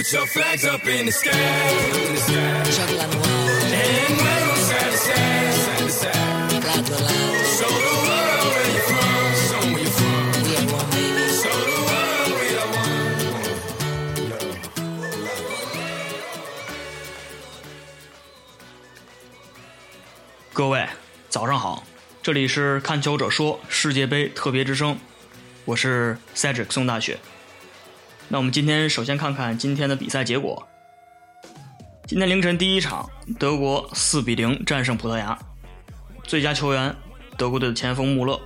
Put your flags up in the sky. In the sky. Juggle and wave 'em side to side, side to side. Show the world where you're from, show where you're from. Show the world we are one. 各位早上好，这里是看球者说世界杯特别之声，我是 Cedric 宋大雪。那我们今天首先看看今天的比赛结果。今天凌晨第一场，德国四比零战胜葡萄牙，最佳球员德国队的前锋穆勒。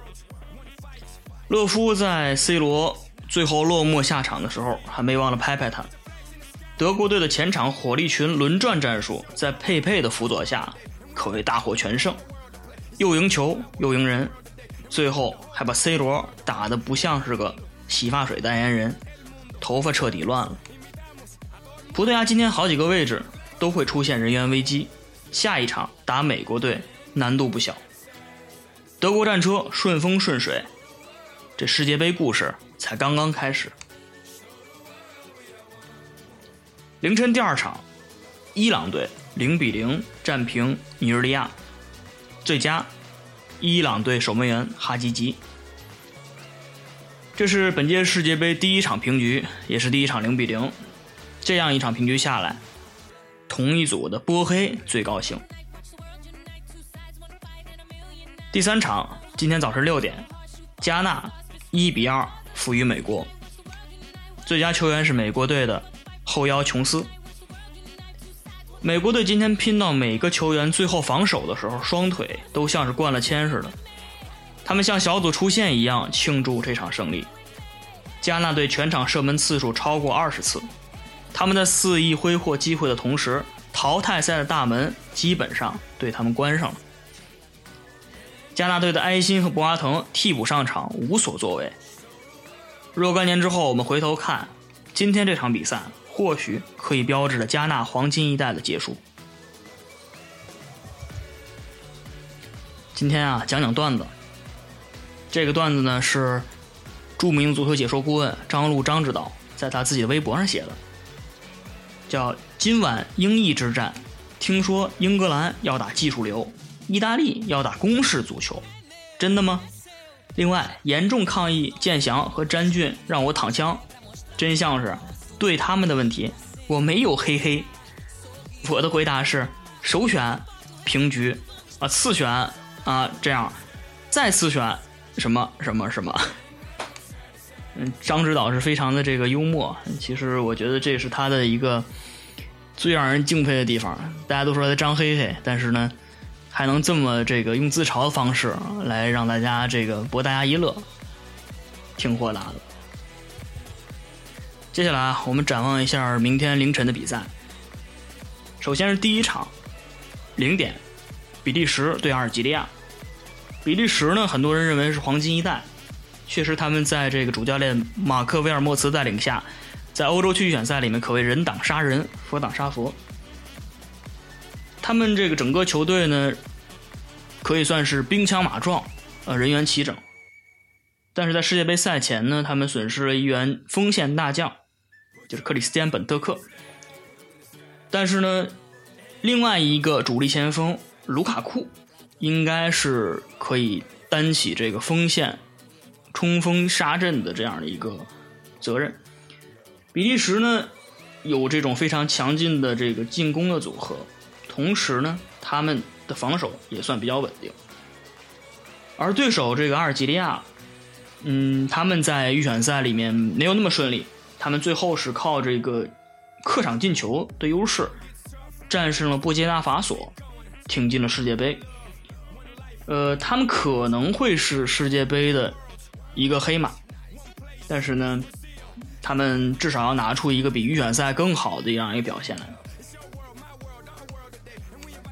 勒夫在 C 罗最后落寞下场的时候，还没忘了拍拍他。德国队的前场火力群轮转战术，在佩佩的辅佐下，可谓大获全胜，又赢球又赢人，最后还把 C 罗打得不像是个洗发水代言人，头发彻底乱了。葡萄牙今天好几个位置都会出现人员危机，下一场打美国队难度不小。德国战车顺风顺水，这世界杯故事才刚刚开始。凌晨第二场，伊朗队零比零战平尼日利亚，最佳伊朗队守门员哈基吉。这是本届世界杯第一场平局，也是第一场零比零。这样一场平局下来，同一组的波黑最高兴。第三场今天早晨六点，加纳一比二负于美国，最佳球员是美国队的后腰琼斯。美国队今天拼到每个球员最后防守的时候，双腿都像是灌了铅似的。他们像小组出线一样庆祝这场胜利。加纳队全场射门次数超过二十次，他们在肆意挥霍机会的同时，淘汰赛的大门基本上对他们关上了。加纳队的埃辛和博阿滕替补上场无所作为。若干年之后，我们回头看今天这场比赛，或许可以标志着加纳黄金一代的结束。今天啊，讲讲段子。这个段子呢是著名足球解说顾问张璐张指导在他自己的微博上写的，叫“今晚英意之战，听说英格兰要打技术流，意大利要打攻势足球，真的吗？”另外，严重抗议建翔和詹俊让我躺枪，真相是对他们的问题我没有嘿嘿。我的回答是首选平局啊，次选啊这样，再次选什么什么什么。嗯，张指导是非常的这个幽默，其实我觉得这是他的一个最让人敬佩的地方。大家都说他张黑黑，但是呢。还能这么这个用自嘲的方式来让大家这个博大家一乐，挺豁达的。接下来啊，我们展望一下明天凌晨的比赛。首先是第一场，零点，比利时对阿尔及利亚。比利时呢，很多人认为是黄金一代，确实他们在这个主教练马克威尔莫茨带领下，在欧洲区预选赛里面可谓人挡杀人，佛挡杀佛。他们这个整个球队呢，可以算是兵强马壮，呃，人员齐整。但是在世界杯赛前呢，他们损失了一员锋线大将，就是克里斯蒂安本特克。但是呢，另外一个主力前锋卢卡库，应该是可以担起这个锋线冲锋杀阵的这样的一个责任。比利时呢，有这种非常强劲的这个进攻的组合。同时呢，他们的防守也算比较稳定，而对手这个阿尔及利亚，嗯，他们在预选赛里面没有那么顺利，他们最后是靠这个客场进球的优势，战胜了布基纳法索，挺进了世界杯。呃，他们可能会是世界杯的一个黑马，但是呢，他们至少要拿出一个比预选赛更好的这样一个表现来。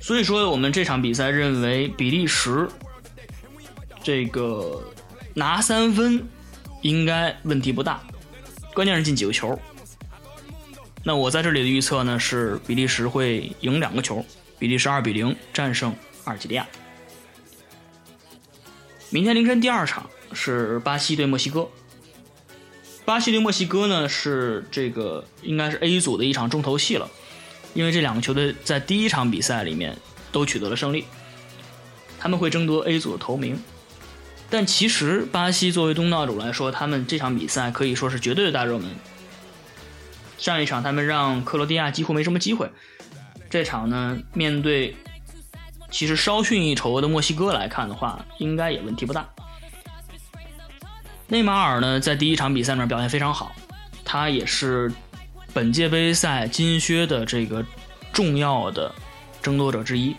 所以说，我们这场比赛认为比利时这个拿三分应该问题不大，关键是进几个球。那我在这里的预测呢是比利时会赢两个球，比利时二比零战胜阿尔及利亚。明天凌晨第二场是巴西对墨西哥，巴西对墨西哥呢是这个应该是 A 组的一场重头戏了，因为这两个球队在第一场比赛里面都取得了胜利，他们会争夺 A 组的头名。但其实巴西作为东道主来说，他们这场比赛可以说是绝对的大热门。上一场他们让克罗地亚几乎没什么机会，这场呢面对其实稍逊一筹的墨西哥来看的话，应该也问题不大。内马尔呢在第一场比赛里面表现非常好，他也是本届杯赛金靴的这个重要的争夺者之一。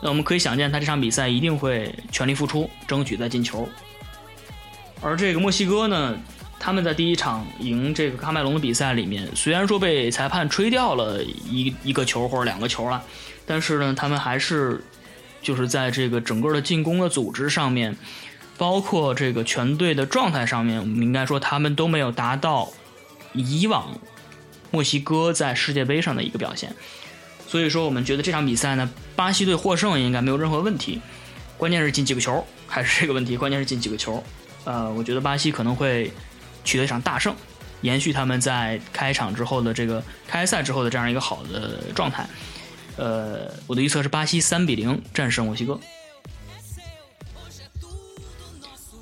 那我们可以想见，他这场比赛一定会全力付出，争取再进球。而这个墨西哥呢，他们在第一场赢这个喀麦隆的比赛里面，虽然说被裁判吹掉了一一个球或者两个球了，但是呢，他们还是就是在这个整个的进攻的组织上面，包括这个全队的状态上面，我们应该说他们都没有达到以往墨西哥在世界杯上的一个表现。所以说，我们觉得这场比赛呢，巴西队获胜应该没有任何问题。关键是进几个球，还是这个问题。关键是进几个球。呃，我觉得巴西可能会取得一场大胜，延续他们在开场之后的这个开赛之后的这样一个好的状态。呃，我的预测是巴西三比零战胜墨西哥。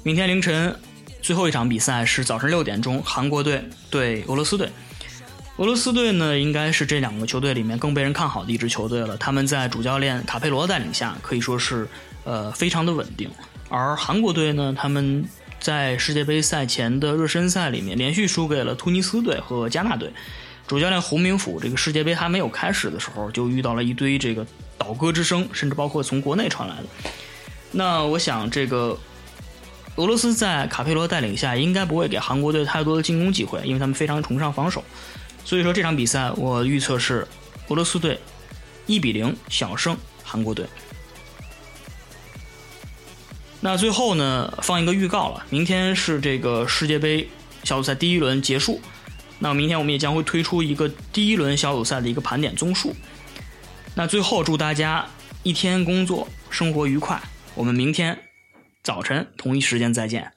明天凌晨最后一场比赛是早晨六点钟，韩国队对俄罗斯队。俄罗斯队呢，应该是这两个球队里面更被人看好的一支球队了。他们在主教练卡佩罗带领下，可以说是呃非常的稳定。而韩国队呢，他们在世界杯赛前的热身赛里面连续输给了突尼斯队和加纳队。主教练洪明甫这个世界杯还没有开始的时候，就遇到了一堆这个倒戈之声，甚至包括从国内传来的。那我想这个。俄罗斯在卡佩罗带领下，应该不会给韩国队太多的进攻机会，因为他们非常崇尚防守。所以说这场比赛，我预测是俄罗斯队一比零小胜韩国队。那最后呢，放一个预告了，明天是这个世界杯小组赛第一轮结束，那明天我们也将会推出一个第一轮小组赛的一个盘点综述。那最后祝大家一天工作生活愉快，我们明天。早晨同一时间再见。